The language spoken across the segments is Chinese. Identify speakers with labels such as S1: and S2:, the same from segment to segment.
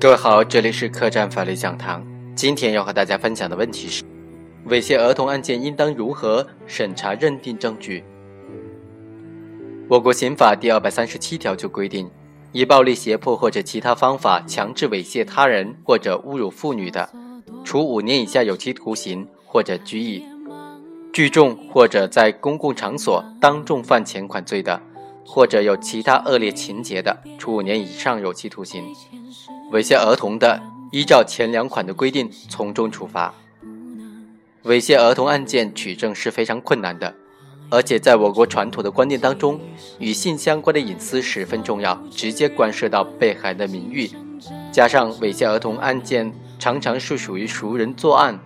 S1: 各位好，这里是客栈法律讲堂。今天要和大家分享的问题是：猥亵儿童案件应当如何审查认定证据？我国刑法第二百三十七条就规定，以暴力胁迫或者其他方法强制猥亵他人或者侮辱妇女的，处五年以下有期徒刑或者拘役；聚众或者在公共场所当众犯前款罪的，或者有其他恶劣情节的，处五年以上有期徒刑。猥亵儿童的，依照前两款的规定从重处罚。猥亵儿童案件取证是非常困难的，而且在我国传统的观念当中，与性相关的隐私十分重要，直接关涉到被害人的名誉。加上猥亵儿童案件常常是属于熟人作案，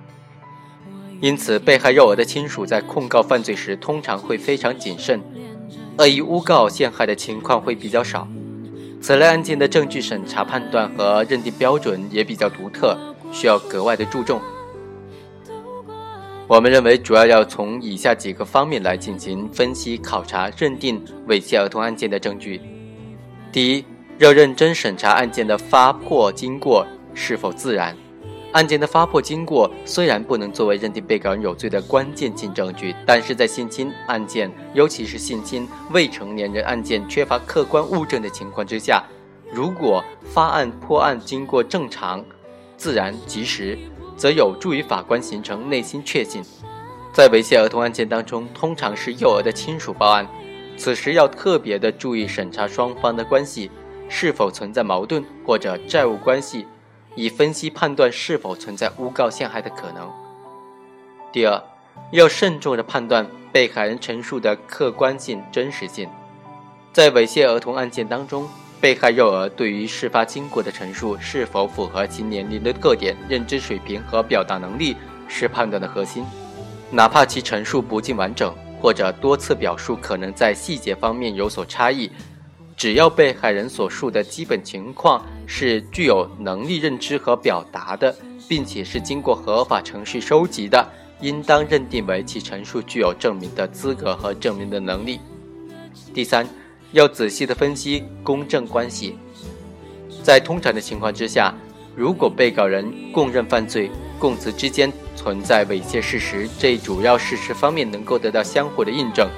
S1: 因此被害幼儿的亲属在控告犯罪时通常会非常谨慎，恶意诬告陷害的情况会比较少。此类案件的证据审查、判断和认定标准也比较独特，需要格外的注重。我们认为，主要要从以下几个方面来进行分析、考察、认定猥亵儿童案件的证据。第一，要认真审查案件的发破经过是否自然。案件的发破经过虽然不能作为认定被告人有罪的关键性证据，但是在性侵案件，尤其是性侵未成年人案件缺乏客观物证的情况之下，如果发案破案经过正常、自然、及时，则有助于法官形成内心确信。在猥亵儿童案件当中，通常是幼儿的亲属报案，此时要特别的注意审查双方的关系是否存在矛盾或者债务关系。以分析判断是否存在诬告陷害的可能。第二，要慎重地判断被害人陈述的客观性、真实性。在猥亵儿童案件当中，被害幼儿对于事发经过的陈述是否符合其年龄的特点、认知水平和表达能力，是判断的核心。哪怕其陈述不尽完整，或者多次表述可能在细节方面有所差异。只要被害人所述的基本情况是具有能力认知和表达的，并且是经过合法程序收集的，应当认定为其陈述具有证明的资格和证明的能力。第三，要仔细的分析公正关系。在通常的情况之下，如果被告人供认犯罪，供词之间存在猥亵事实，这一主要事实方面能够得到相互的印证，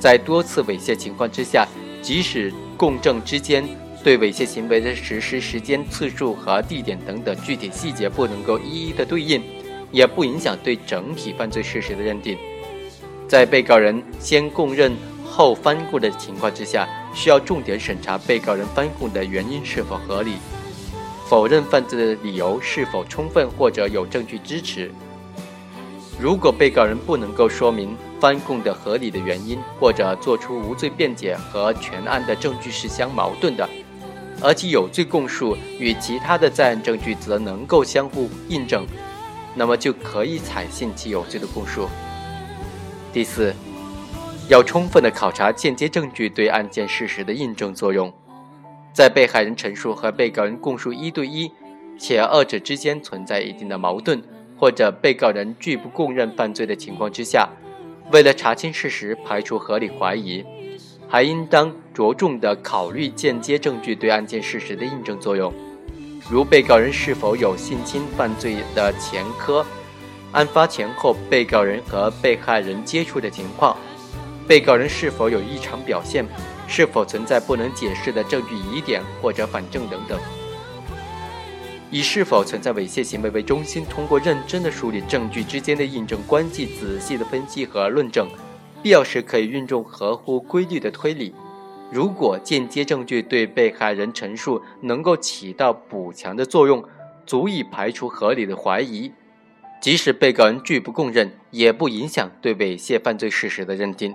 S1: 在多次猥亵情况之下。即使供证之间对猥亵行为的实施时间、次数和地点等等具体细节不能够一一的对应，也不影响对整体犯罪事实的认定。在被告人先供认后翻供的情况之下，需要重点审查被告人翻供的原因是否合理，否认犯罪的理由是否充分或者有证据支持。如果被告人不能够说明翻供的合理的原因，或者作出无罪辩解和全案的证据是相矛盾的，而其有罪供述与其他的在案证据则能够相互印证，那么就可以采信其有罪的供述。第四，要充分的考察间接证据对案件事实的印证作用，在被害人陈述和被告人供述一对一，且二者之间存在一定的矛盾。或者被告人拒不供认犯罪的情况之下，为了查清事实、排除合理怀疑，还应当着重的考虑间接证据对案件事实的印证作用，如被告人是否有性侵犯罪的前科，案发前后被告人和被害人接触的情况，被告人是否有异常表现，是否存在不能解释的证据疑点或者反证等等。以是否存在猥亵行为为中心，通过认真的梳理证据之间的印证关系，仔细的分析和论证，必要时可以运用合乎规律的推理。如果间接证据对被害人陈述能够起到补强的作用，足以排除合理的怀疑，即使被告人拒不供认，也不影响对猥亵犯罪事实的认定。